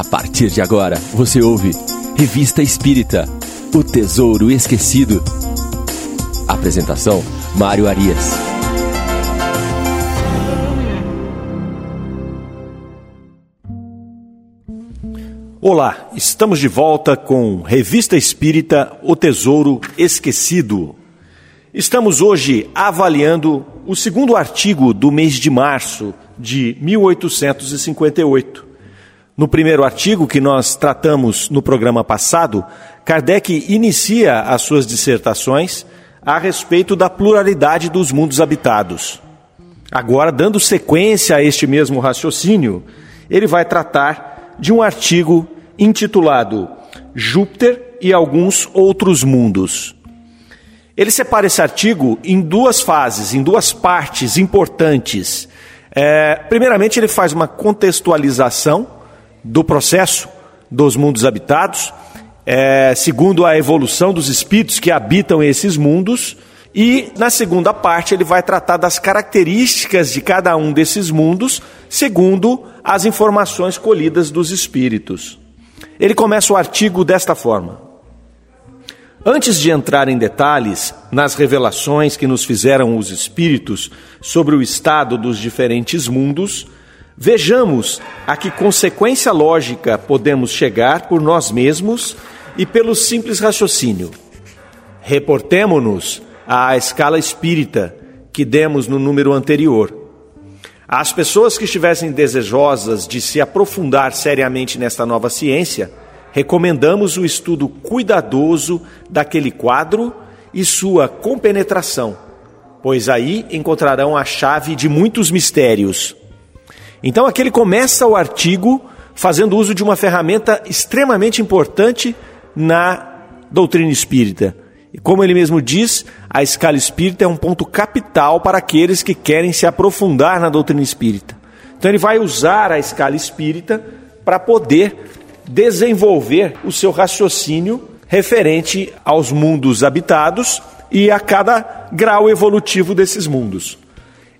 A partir de agora, você ouve Revista Espírita O Tesouro Esquecido. Apresentação: Mário Arias. Olá, estamos de volta com Revista Espírita O Tesouro Esquecido. Estamos hoje avaliando o segundo artigo do mês de março de 1858. No primeiro artigo que nós tratamos no programa passado, Kardec inicia as suas dissertações a respeito da pluralidade dos mundos habitados. Agora, dando sequência a este mesmo raciocínio, ele vai tratar de um artigo intitulado Júpiter e alguns outros mundos. Ele separa esse artigo em duas fases, em duas partes importantes. É, primeiramente, ele faz uma contextualização do processo dos mundos habitados, é, segundo a evolução dos espíritos que habitam esses mundos. E na segunda parte, ele vai tratar das características de cada um desses mundos, segundo as informações colhidas dos espíritos. Ele começa o artigo desta forma. Antes de entrar em detalhes nas revelações que nos fizeram os Espíritos sobre o estado dos diferentes mundos, vejamos a que consequência lógica podemos chegar por nós mesmos e pelo simples raciocínio. Reportemo-nos à escala espírita que demos no número anterior. As pessoas que estivessem desejosas de se aprofundar seriamente nesta nova ciência, recomendamos o estudo cuidadoso daquele quadro e sua compenetração, pois aí encontrarão a chave de muitos mistérios. Então, aqui ele começa o artigo fazendo uso de uma ferramenta extremamente importante na doutrina espírita. E como ele mesmo diz, a escala espírita é um ponto capital para aqueles que querem se aprofundar na doutrina espírita. Então, ele vai usar a escala espírita para poder desenvolver o seu raciocínio referente aos mundos habitados e a cada grau evolutivo desses mundos.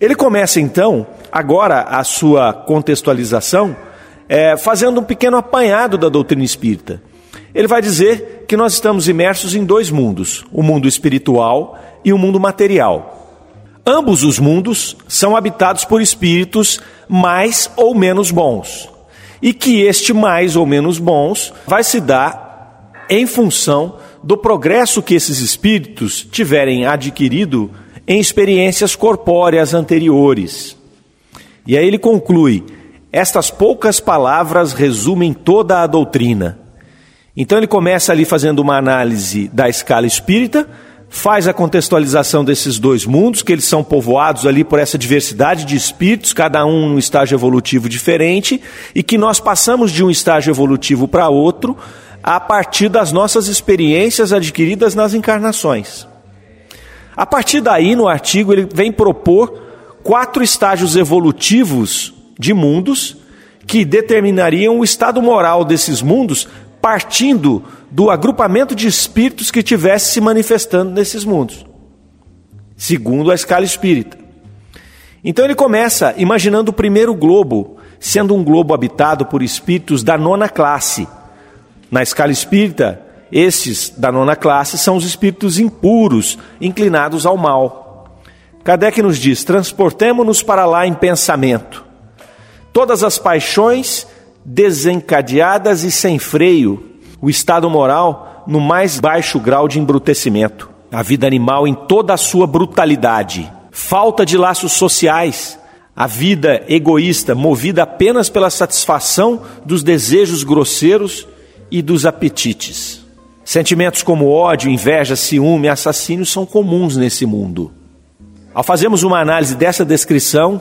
Ele começa então, agora, a sua contextualização, é, fazendo um pequeno apanhado da doutrina espírita. Ele vai dizer que nós estamos imersos em dois mundos, o mundo espiritual e o mundo material. Ambos os mundos são habitados por espíritos mais ou menos bons e que este mais ou menos bons vai se dar em função do progresso que esses espíritos tiverem adquirido em experiências corpóreas anteriores. E aí ele conclui: estas poucas palavras resumem toda a doutrina. Então ele começa ali fazendo uma análise da escala espírita faz a contextualização desses dois mundos, que eles são povoados ali por essa diversidade de espíritos, cada um num estágio evolutivo diferente, e que nós passamos de um estágio evolutivo para outro a partir das nossas experiências adquiridas nas encarnações. A partir daí, no artigo, ele vem propor quatro estágios evolutivos de mundos que determinariam o estado moral desses mundos partindo do agrupamento de espíritos que estivesse se manifestando nesses mundos, segundo a escala espírita. Então ele começa imaginando o primeiro globo sendo um globo habitado por espíritos da nona classe. Na escala espírita, esses da nona classe são os espíritos impuros, inclinados ao mal. Kardec nos diz: transportemo-nos para lá em pensamento. Todas as paixões desencadeadas e sem freio, o estado moral no mais baixo grau de embrutecimento, a vida animal em toda a sua brutalidade, falta de laços sociais, a vida egoísta movida apenas pela satisfação dos desejos grosseiros e dos apetites. Sentimentos como ódio, inveja, ciúme, assassínio são comuns nesse mundo. Ao fazermos uma análise dessa descrição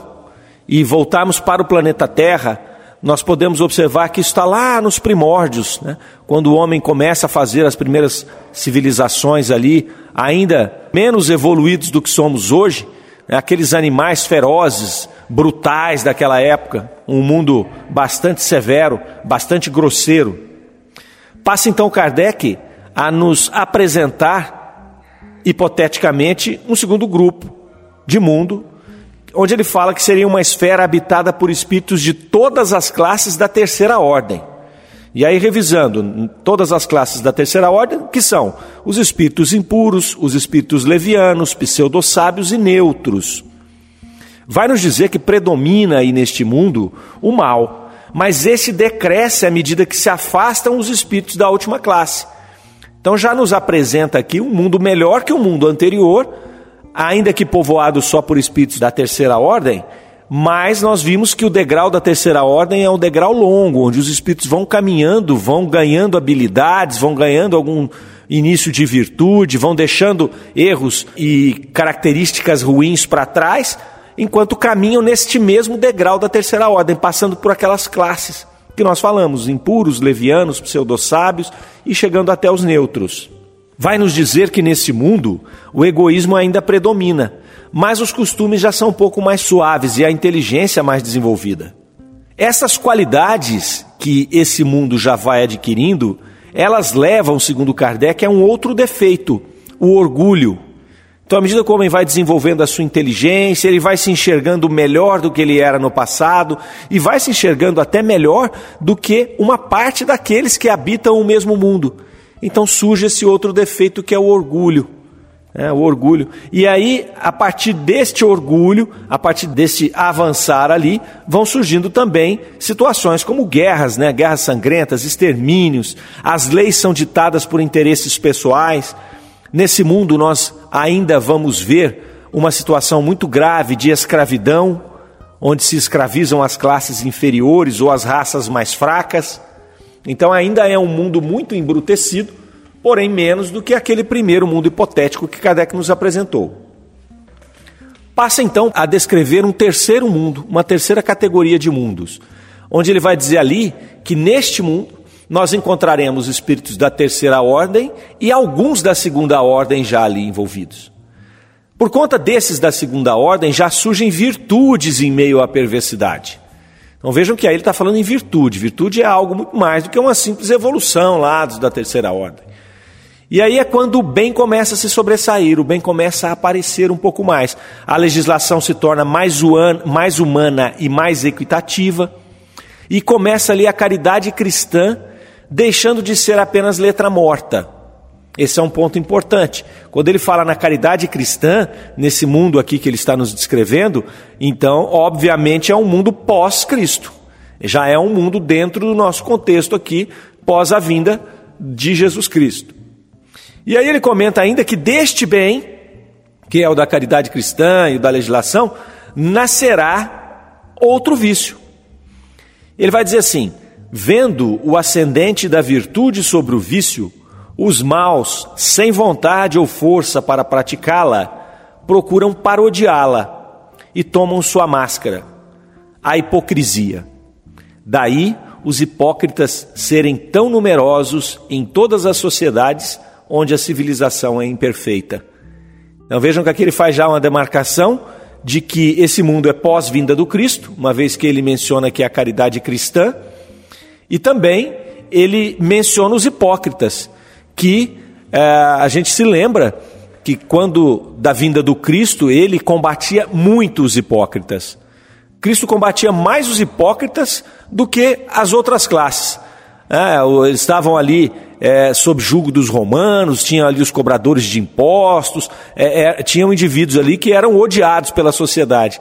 e voltarmos para o planeta Terra, nós podemos observar que isso está lá nos primórdios, né? quando o homem começa a fazer as primeiras civilizações ali, ainda menos evoluídos do que somos hoje, né? aqueles animais ferozes, brutais daquela época, um mundo bastante severo, bastante grosseiro. Passa então Kardec a nos apresentar, hipoteticamente, um segundo grupo de mundo onde ele fala que seria uma esfera habitada por espíritos de todas as classes da terceira ordem. E aí, revisando todas as classes da terceira ordem, que são os espíritos impuros, os espíritos levianos, pseudo-sábios e neutros. Vai nos dizer que predomina aí neste mundo o mal, mas esse decresce à medida que se afastam os espíritos da última classe. Então já nos apresenta aqui um mundo melhor que o mundo anterior, ainda que povoado só por espíritos da terceira ordem, mas nós vimos que o degrau da terceira ordem é um degrau longo, onde os espíritos vão caminhando, vão ganhando habilidades, vão ganhando algum início de virtude, vão deixando erros e características ruins para trás, enquanto caminham neste mesmo degrau da terceira ordem, passando por aquelas classes que nós falamos, impuros, levianos, pseudo-sábios e chegando até os neutros. Vai nos dizer que nesse mundo o egoísmo ainda predomina mas os costumes já são um pouco mais suaves e a inteligência mais desenvolvida. Essas qualidades que esse mundo já vai adquirindo, elas levam, segundo Kardec, a um outro defeito, o orgulho. Então, à medida que o homem vai desenvolvendo a sua inteligência, ele vai se enxergando melhor do que ele era no passado e vai se enxergando até melhor do que uma parte daqueles que habitam o mesmo mundo. Então surge esse outro defeito que é o orgulho é, o orgulho. E aí, a partir deste orgulho, a partir desse avançar ali, vão surgindo também situações como guerras, né? guerras sangrentas, extermínios, as leis são ditadas por interesses pessoais. Nesse mundo, nós ainda vamos ver uma situação muito grave de escravidão, onde se escravizam as classes inferiores ou as raças mais fracas. Então, ainda é um mundo muito embrutecido porém menos do que aquele primeiro mundo hipotético que Kardec nos apresentou. Passa então a descrever um terceiro mundo, uma terceira categoria de mundos, onde ele vai dizer ali que neste mundo nós encontraremos espíritos da terceira ordem e alguns da segunda ordem já ali envolvidos. Por conta desses da segunda ordem, já surgem virtudes em meio à perversidade. Então vejam que aí ele está falando em virtude. Virtude é algo muito mais do que uma simples evolução lá dos da terceira ordem. E aí é quando o bem começa a se sobressair, o bem começa a aparecer um pouco mais. A legislação se torna mais, mais humana e mais equitativa, e começa ali a caridade cristã, deixando de ser apenas letra morta. Esse é um ponto importante. Quando ele fala na caridade cristã, nesse mundo aqui que ele está nos descrevendo, então, obviamente, é um mundo pós-Cristo. Já é um mundo dentro do nosso contexto aqui, pós a vinda de Jesus Cristo. E aí ele comenta ainda que deste bem, que é o da caridade cristã e o da legislação, nascerá outro vício. Ele vai dizer assim: vendo o ascendente da virtude sobre o vício, os maus, sem vontade ou força para praticá-la, procuram parodiá-la e tomam sua máscara, a hipocrisia. Daí os hipócritas serem tão numerosos em todas as sociedades onde a civilização é imperfeita. Então vejam que aqui ele faz já uma demarcação de que esse mundo é pós-vinda do Cristo, uma vez que ele menciona que é a caridade cristã, e também ele menciona os hipócritas, que é, a gente se lembra que quando da vinda do Cristo ele combatia muito os hipócritas. Cristo combatia mais os hipócritas do que as outras classes. É, eles estavam ali é, sob julgo dos romanos, tinha ali os cobradores de impostos, é, tinham indivíduos ali que eram odiados pela sociedade.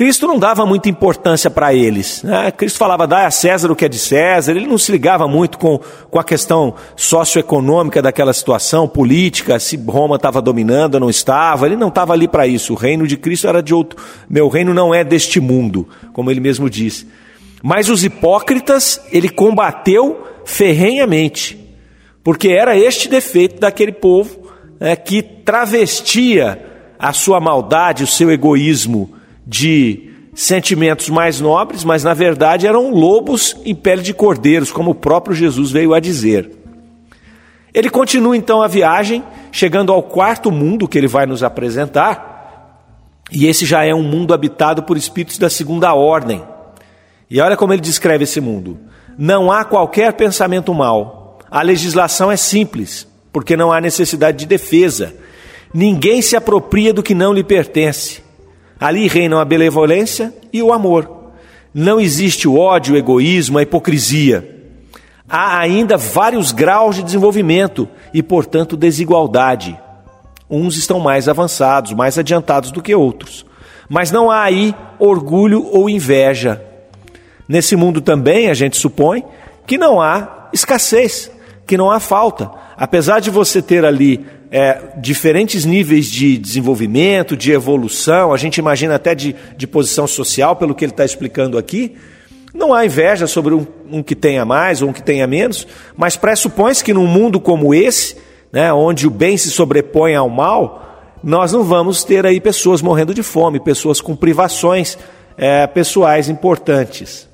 Cristo não dava muita importância para eles. Né? Cristo falava, dá a César o que é de César, ele não se ligava muito com, com a questão socioeconômica daquela situação, política, se Roma estava dominando ou não estava, ele não estava ali para isso. O reino de Cristo era de outro. Meu reino não é deste mundo, como ele mesmo disse. Mas os hipócritas ele combateu ferrenhamente porque era este defeito daquele povo né, que travestia a sua maldade, o seu egoísmo de sentimentos mais nobres, mas na verdade eram lobos em pele de cordeiros, como o próprio Jesus veio a dizer. Ele continua então a viagem, chegando ao quarto mundo que ele vai nos apresentar, e esse já é um mundo habitado por espíritos da segunda ordem. E olha como ele descreve esse mundo: não há qualquer pensamento mal a legislação é simples, porque não há necessidade de defesa. Ninguém se apropria do que não lhe pertence. Ali reinam a benevolência e o amor. Não existe o ódio, o egoísmo, a hipocrisia. há ainda vários graus de desenvolvimento e, portanto, desigualdade. Uns estão mais avançados, mais adiantados do que outros. Mas não há aí orgulho ou inveja. Nesse mundo também, a gente supõe que não há escassez, que não há falta. Apesar de você ter ali é, diferentes níveis de desenvolvimento, de evolução, a gente imagina até de, de posição social, pelo que ele está explicando aqui, não há inveja sobre um, um, que tenha mais ou um que tenha menos, mas pressupõe-se que num mundo como esse, né, onde o bem se sobrepõe ao mal, nós não vamos ter aí pessoas morrendo de fome, pessoas com privações é, pessoais importantes.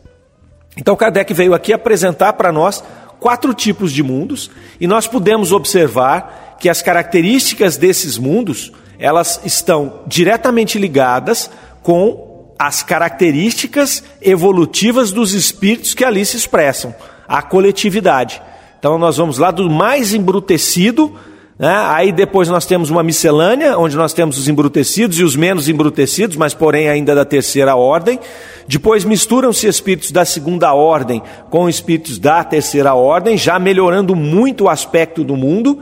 Então Kardec veio aqui apresentar para nós quatro tipos de mundos e nós podemos observar que as características desses mundos elas estão diretamente ligadas com as características evolutivas dos espíritos que ali se expressam, a coletividade. Então nós vamos lá do mais embrutecido né? Aí depois nós temos uma miscelânea, onde nós temos os embrutecidos e os menos embrutecidos, mas porém ainda da terceira ordem. Depois misturam-se espíritos da segunda ordem com espíritos da terceira ordem, já melhorando muito o aspecto do mundo.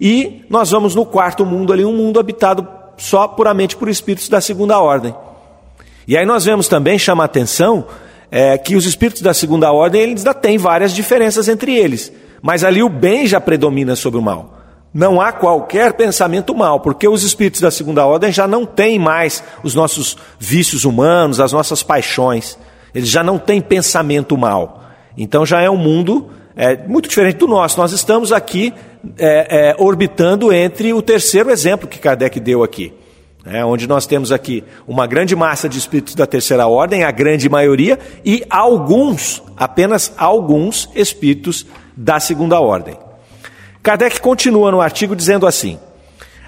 E nós vamos no quarto mundo ali, um mundo habitado só puramente por espíritos da segunda ordem. E aí nós vemos também, chama a atenção, é, que os espíritos da segunda ordem, eles ainda têm várias diferenças entre eles. Mas ali o bem já predomina sobre o mal não há qualquer pensamento mal, porque os espíritos da segunda ordem já não têm mais os nossos vícios humanos, as nossas paixões. Eles já não têm pensamento mal. Então já é um mundo é, muito diferente do nosso. Nós estamos aqui é, é, orbitando entre o terceiro exemplo que Kardec deu aqui. É, onde nós temos aqui uma grande massa de espíritos da terceira ordem, a grande maioria, e alguns, apenas alguns espíritos da segunda ordem. Kardec continua no artigo dizendo assim: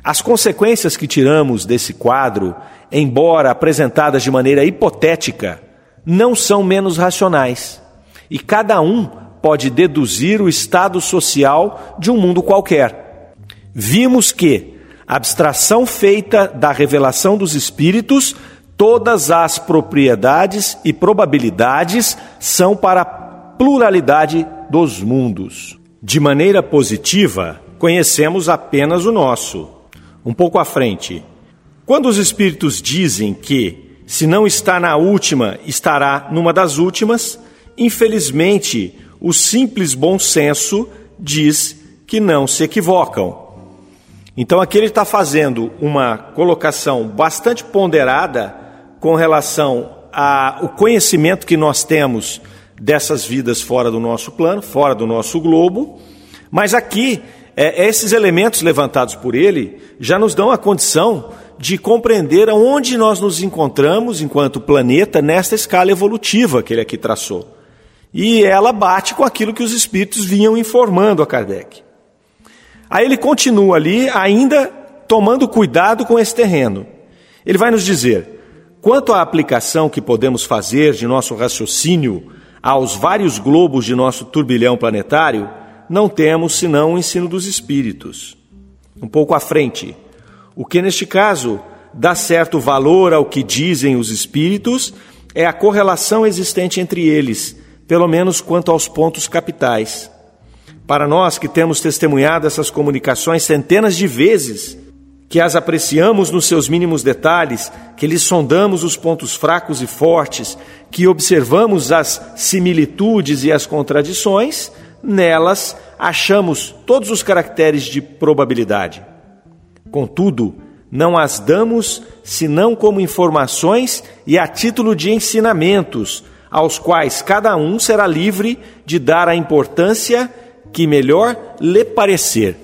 as consequências que tiramos desse quadro, embora apresentadas de maneira hipotética, não são menos racionais. E cada um pode deduzir o estado social de um mundo qualquer. Vimos que, abstração feita da revelação dos espíritos, todas as propriedades e probabilidades são para a pluralidade dos mundos. De maneira positiva, conhecemos apenas o nosso. Um pouco à frente. Quando os espíritos dizem que, se não está na última, estará numa das últimas, infelizmente, o simples bom senso diz que não se equivocam. Então aqui ele está fazendo uma colocação bastante ponderada com relação ao conhecimento que nós temos dessas vidas fora do nosso plano, fora do nosso globo. Mas aqui, é, esses elementos levantados por ele já nos dão a condição de compreender aonde nós nos encontramos enquanto planeta nesta escala evolutiva que ele aqui traçou. E ela bate com aquilo que os espíritos vinham informando a Kardec. Aí ele continua ali, ainda tomando cuidado com esse terreno. Ele vai nos dizer: quanto à aplicação que podemos fazer de nosso raciocínio aos vários globos de nosso turbilhão planetário, não temos senão o ensino dos espíritos. Um pouco à frente, o que neste caso dá certo valor ao que dizem os espíritos é a correlação existente entre eles, pelo menos quanto aos pontos capitais. Para nós que temos testemunhado essas comunicações centenas de vezes, que as apreciamos nos seus mínimos detalhes, que lhes sondamos os pontos fracos e fortes, que observamos as similitudes e as contradições, nelas achamos todos os caracteres de probabilidade. Contudo, não as damos senão como informações e a título de ensinamentos, aos quais cada um será livre de dar a importância que melhor lhe parecer.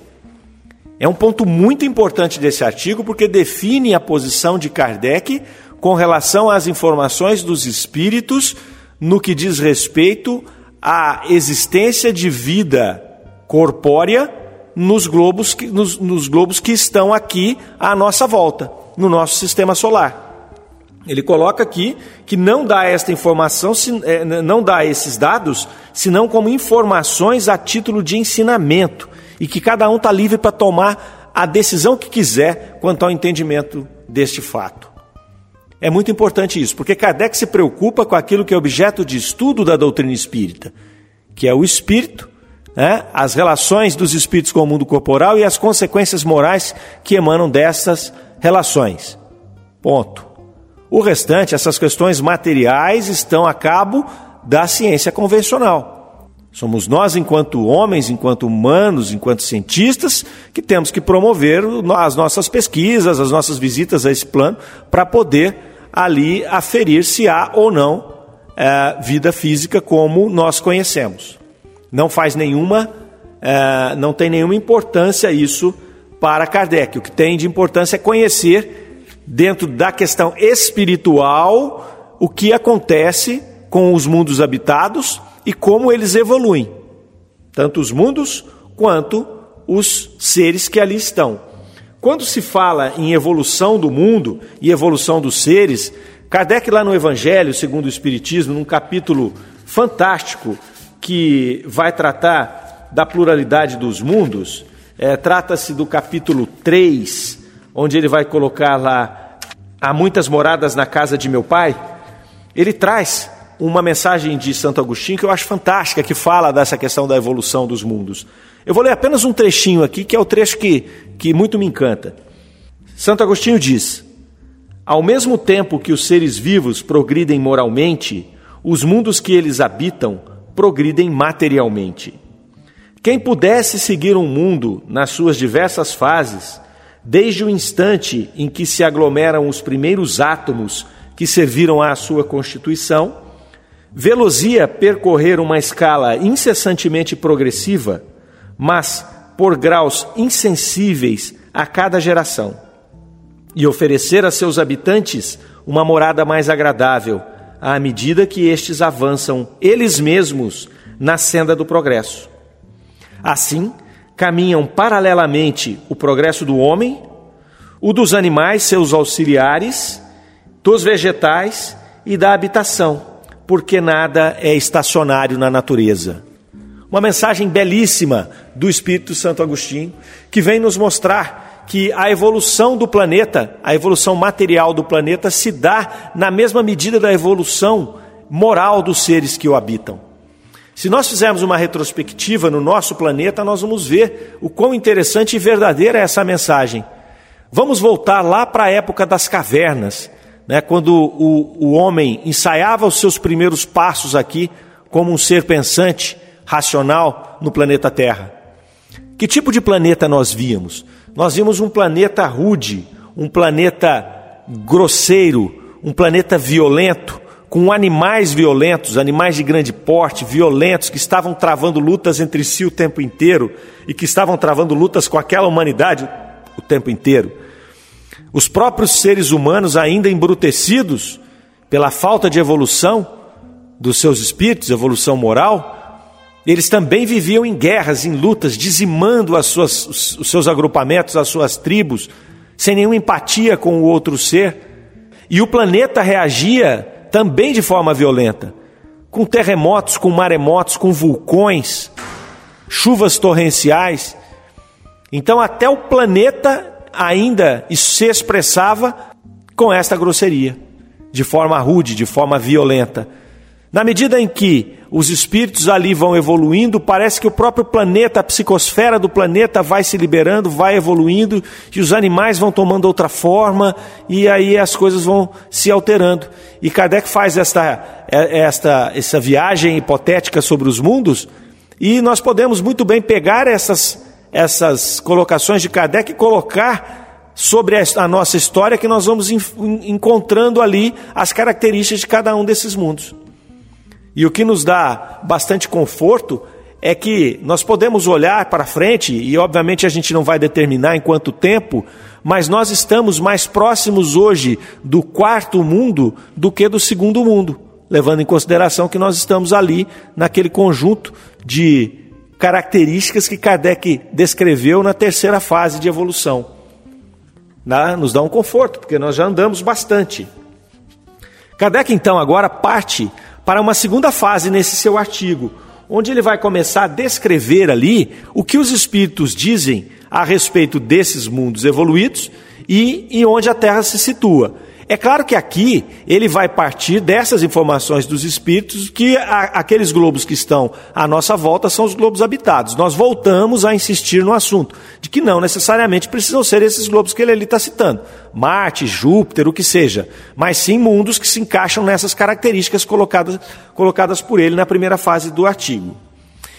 É um ponto muito importante desse artigo porque define a posição de Kardec com relação às informações dos espíritos no que diz respeito à existência de vida corpórea nos globos que, nos, nos globos que estão aqui à nossa volta, no nosso sistema solar. Ele coloca aqui que não dá esta informação, é, não dá esses dados, senão como informações a título de ensinamento e que cada um está livre para tomar a decisão que quiser quanto ao entendimento deste fato. É muito importante isso, porque Kardec se preocupa com aquilo que é objeto de estudo da doutrina espírita, que é o espírito né, as relações dos espíritos com o mundo corporal e as consequências morais que emanam dessas relações. Ponto. O restante, essas questões materiais, estão a cabo da ciência convencional. Somos nós, enquanto homens, enquanto humanos, enquanto cientistas, que temos que promover as nossas pesquisas, as nossas visitas a esse plano, para poder ali aferir se há ou não é, vida física como nós conhecemos. Não faz nenhuma, é, não tem nenhuma importância isso para Kardec. O que tem de importância é conhecer, dentro da questão espiritual, o que acontece com os mundos habitados e como eles evoluem, tanto os mundos quanto os seres que ali estão. Quando se fala em evolução do mundo e evolução dos seres, Kardec, lá no Evangelho, segundo o Espiritismo, num capítulo fantástico que vai tratar da pluralidade dos mundos, é, trata-se do capítulo 3, onde ele vai colocar lá: há muitas moradas na casa de meu pai. Ele traz uma mensagem de Santo Agostinho que eu acho fantástica, que fala dessa questão da evolução dos mundos. Eu vou ler apenas um trechinho aqui, que é o trecho que, que muito me encanta. Santo Agostinho diz: ao mesmo tempo que os seres vivos progridem moralmente, os mundos que eles habitam progridem materialmente. Quem pudesse seguir um mundo nas suas diversas fases, desde o instante em que se aglomeram os primeiros átomos que serviram à sua constituição, velozia percorrer uma escala incessantemente progressiva, mas por graus insensíveis a cada geração e oferecer a seus habitantes uma morada mais agradável, à medida que estes avançam eles mesmos na senda do progresso. Assim, caminham paralelamente o progresso do homem, o dos animais, seus auxiliares, dos vegetais e da habitação, porque nada é estacionário na natureza. Uma mensagem belíssima do Espírito Santo Agostinho, que vem nos mostrar que a evolução do planeta, a evolução material do planeta, se dá na mesma medida da evolução moral dos seres que o habitam. Se nós fizermos uma retrospectiva no nosso planeta, nós vamos ver o quão interessante e verdadeira é essa mensagem. Vamos voltar lá para a época das cavernas, né, quando o, o homem ensaiava os seus primeiros passos aqui como um ser pensante, racional no planeta Terra. Que tipo de planeta nós víamos? Nós vimos um planeta rude, um planeta grosseiro, um planeta violento, com animais violentos, animais de grande porte, violentos, que estavam travando lutas entre si o tempo inteiro e que estavam travando lutas com aquela humanidade o tempo inteiro. Os próprios seres humanos, ainda embrutecidos pela falta de evolução dos seus espíritos, evolução moral, eles também viviam em guerras, em lutas, dizimando as suas, os seus agrupamentos, as suas tribos, sem nenhuma empatia com o outro ser. E o planeta reagia também de forma violenta, com terremotos, com maremotos, com vulcões, chuvas torrenciais. Então, até o planeta ainda se expressava com esta grosseria, de forma rude, de forma violenta. Na medida em que os espíritos ali vão evoluindo, parece que o próprio planeta, a psicosfera do planeta vai se liberando, vai evoluindo, e os animais vão tomando outra forma, e aí as coisas vão se alterando. E Kardec faz esta, é, esta, essa viagem hipotética sobre os mundos, e nós podemos muito bem pegar essas, essas colocações de Kardec e colocar sobre a nossa história, que nós vamos encontrando ali as características de cada um desses mundos. E o que nos dá bastante conforto é que nós podemos olhar para frente, e obviamente a gente não vai determinar em quanto tempo, mas nós estamos mais próximos hoje do quarto mundo do que do segundo mundo, levando em consideração que nós estamos ali naquele conjunto de características que Kardec descreveu na terceira fase de evolução. Nos dá um conforto, porque nós já andamos bastante. Kardec, então, agora parte para uma segunda fase nesse seu artigo, onde ele vai começar a descrever ali o que os espíritos dizem a respeito desses mundos evoluídos e, onde a Terra se situa. É claro que aqui ele vai partir dessas informações dos espíritos que a, aqueles globos que estão à nossa volta são os globos habitados. Nós voltamos a insistir no assunto de que não necessariamente precisam ser esses globos que ele ali está citando, Marte, Júpiter, o que seja, mas sim mundos que se encaixam nessas características colocadas, colocadas por ele na primeira fase do artigo.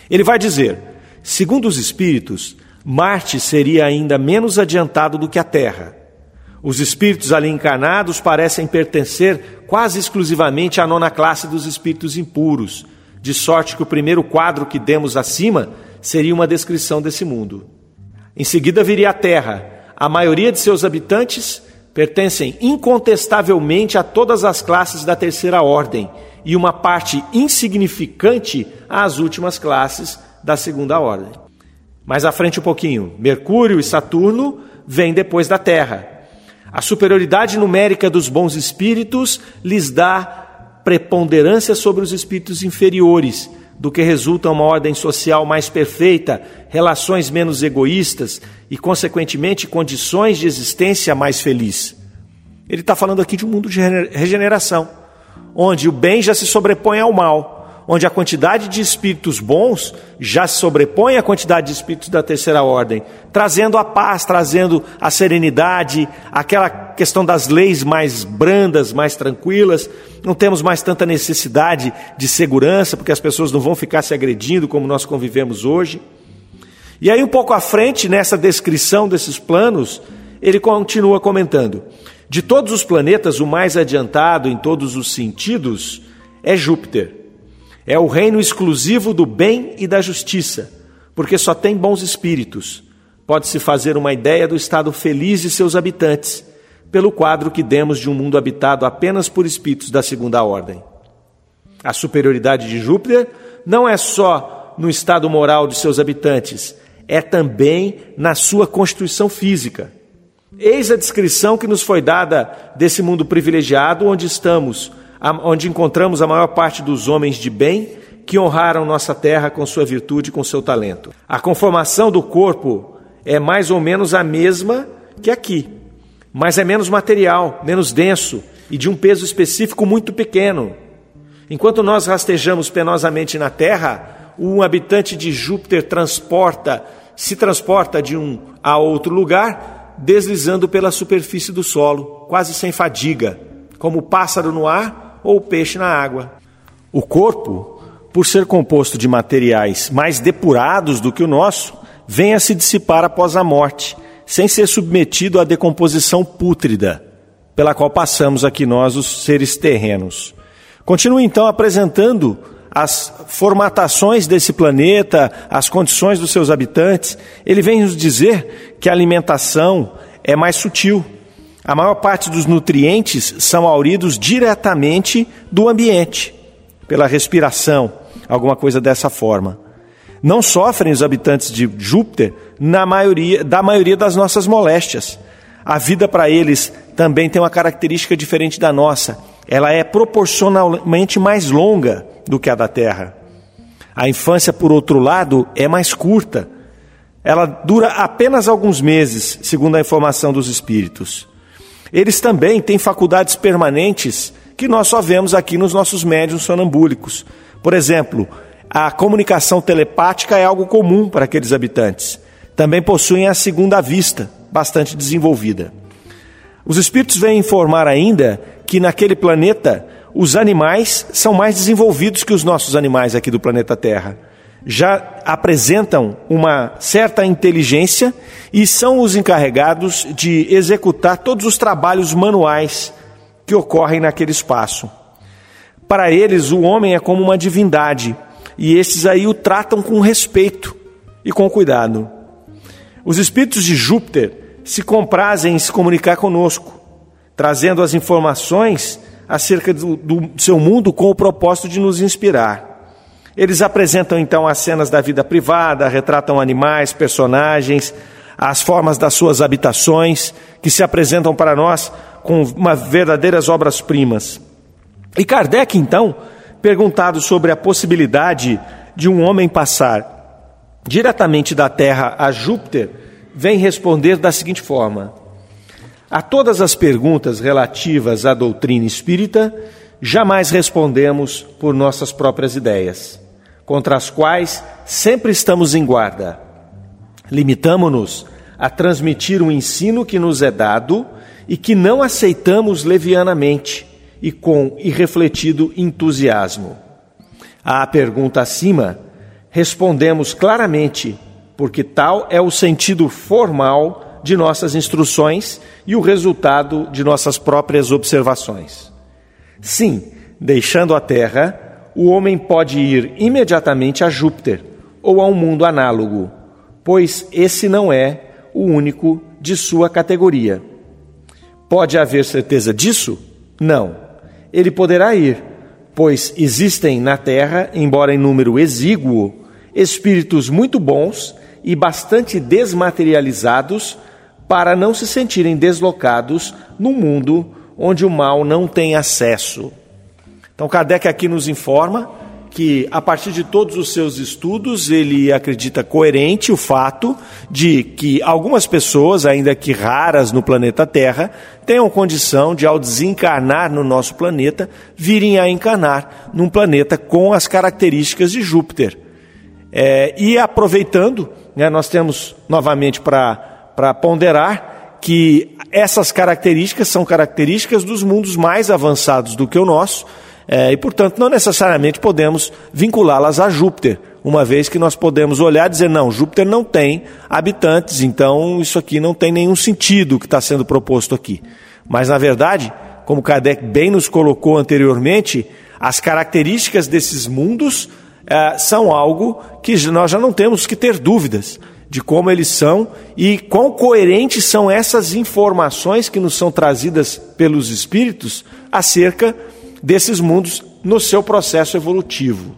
Ele vai dizer, segundo os espíritos, Marte seria ainda menos adiantado do que a Terra os espíritos ali encarnados parecem pertencer quase exclusivamente à nona classe dos espíritos impuros, de sorte que o primeiro quadro que demos acima seria uma descrição desse mundo. Em seguida viria a Terra. A maioria de seus habitantes pertencem incontestavelmente a todas as classes da terceira ordem e uma parte insignificante às últimas classes da segunda ordem. Mais à frente um pouquinho, Mercúrio e Saturno vêm depois da Terra. A superioridade numérica dos bons espíritos lhes dá preponderância sobre os espíritos inferiores, do que resulta uma ordem social mais perfeita, relações menos egoístas e, consequentemente, condições de existência mais feliz. Ele está falando aqui de um mundo de regeneração, onde o bem já se sobrepõe ao mal onde a quantidade de espíritos bons já se sobrepõe à quantidade de espíritos da terceira ordem, trazendo a paz, trazendo a serenidade, aquela questão das leis mais brandas, mais tranquilas. Não temos mais tanta necessidade de segurança, porque as pessoas não vão ficar se agredindo como nós convivemos hoje. E aí, um pouco à frente, nessa descrição desses planos, ele continua comentando: de todos os planetas, o mais adiantado em todos os sentidos é Júpiter é o reino exclusivo do bem e da justiça, porque só tem bons espíritos. Pode-se fazer uma ideia do estado feliz de seus habitantes, pelo quadro que demos de um mundo habitado apenas por espíritos da segunda ordem. A superioridade de Júpiter não é só no estado moral de seus habitantes, é também na sua constituição física. Eis a descrição que nos foi dada desse mundo privilegiado onde estamos onde encontramos a maior parte dos homens de bem que honraram nossa terra com sua virtude e com seu talento. A conformação do corpo é mais ou menos a mesma que aqui, mas é menos material, menos denso e de um peso específico muito pequeno. Enquanto nós rastejamos penosamente na terra, um habitante de Júpiter transporta, se transporta de um a outro lugar, deslizando pela superfície do solo, quase sem fadiga, como o pássaro no ar ou peixe na água. O corpo, por ser composto de materiais mais depurados do que o nosso, vem a se dissipar após a morte, sem ser submetido à decomposição pútrida, pela qual passamos aqui nós, os seres terrenos. Continua então apresentando as formatações desse planeta, as condições dos seus habitantes. Ele vem nos dizer que a alimentação é mais sutil, a maior parte dos nutrientes são auridos diretamente do ambiente, pela respiração, alguma coisa dessa forma. Não sofrem os habitantes de Júpiter na maioria, da maioria das nossas moléstias. A vida para eles também tem uma característica diferente da nossa. Ela é proporcionalmente mais longa do que a da Terra. A infância, por outro lado, é mais curta. Ela dura apenas alguns meses, segundo a informação dos espíritos. Eles também têm faculdades permanentes que nós só vemos aqui nos nossos médiums sonambúlicos. Por exemplo, a comunicação telepática é algo comum para aqueles habitantes. Também possuem a segunda vista, bastante desenvolvida. Os espíritos vêm informar ainda que naquele planeta os animais são mais desenvolvidos que os nossos animais aqui do planeta Terra já apresentam uma certa inteligência e são os encarregados de executar todos os trabalhos manuais que ocorrem naquele espaço. Para eles, o homem é como uma divindade e esses aí o tratam com respeito e com cuidado. Os espíritos de Júpiter se comprazem em se comunicar conosco, trazendo as informações acerca do, do seu mundo com o propósito de nos inspirar. Eles apresentam então as cenas da vida privada, retratam animais, personagens, as formas das suas habitações, que se apresentam para nós com uma verdadeiras obras-primas. E Kardec, então, perguntado sobre a possibilidade de um homem passar diretamente da Terra a Júpiter, vem responder da seguinte forma: A todas as perguntas relativas à doutrina espírita, jamais respondemos por nossas próprias ideias, contra as quais sempre estamos em guarda. Limitamo-nos a transmitir um ensino que nos é dado e que não aceitamos levianamente e com irrefletido entusiasmo. À pergunta acima, respondemos claramente, porque tal é o sentido formal de nossas instruções e o resultado de nossas próprias observações. Sim, deixando a Terra, o homem pode ir imediatamente a Júpiter ou a um mundo análogo, pois esse não é o único de sua categoria. Pode haver certeza disso? Não. Ele poderá ir, pois existem na Terra, embora em número exíguo, espíritos muito bons e bastante desmaterializados para não se sentirem deslocados num mundo onde o mal não tem acesso. Então, Kardec aqui nos informa que, a partir de todos os seus estudos, ele acredita coerente o fato de que algumas pessoas, ainda que raras no planeta Terra, tenham condição de, ao desencarnar no nosso planeta, virem a encarnar num planeta com as características de Júpiter. É, e aproveitando, né, nós temos novamente para ponderar que essas características são características dos mundos mais avançados do que o nosso, é, e, portanto, não necessariamente podemos vinculá-las a Júpiter, uma vez que nós podemos olhar e dizer, não, Júpiter não tem habitantes, então isso aqui não tem nenhum sentido que está sendo proposto aqui. Mas, na verdade, como Kardec bem nos colocou anteriormente, as características desses mundos é, são algo que nós já não temos que ter dúvidas de como eles são e quão coerentes são essas informações que nos são trazidas pelos espíritos acerca desses mundos no seu processo evolutivo.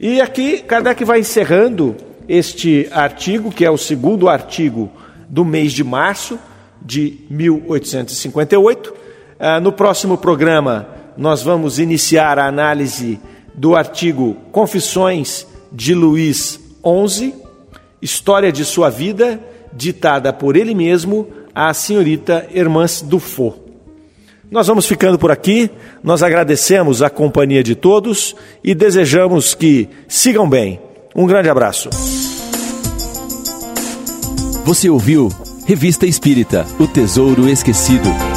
E aqui Kardec vai encerrando este artigo, que é o segundo artigo do mês de março de 1858. Ah, no próximo programa, nós vamos iniciar a análise do artigo Confissões de Luís XI, História de sua vida, ditada por ele mesmo à senhorita Hermance Dufault. Nós vamos ficando por aqui. Nós agradecemos a companhia de todos e desejamos que sigam bem. Um grande abraço. Você ouviu Revista Espírita O Tesouro Esquecido.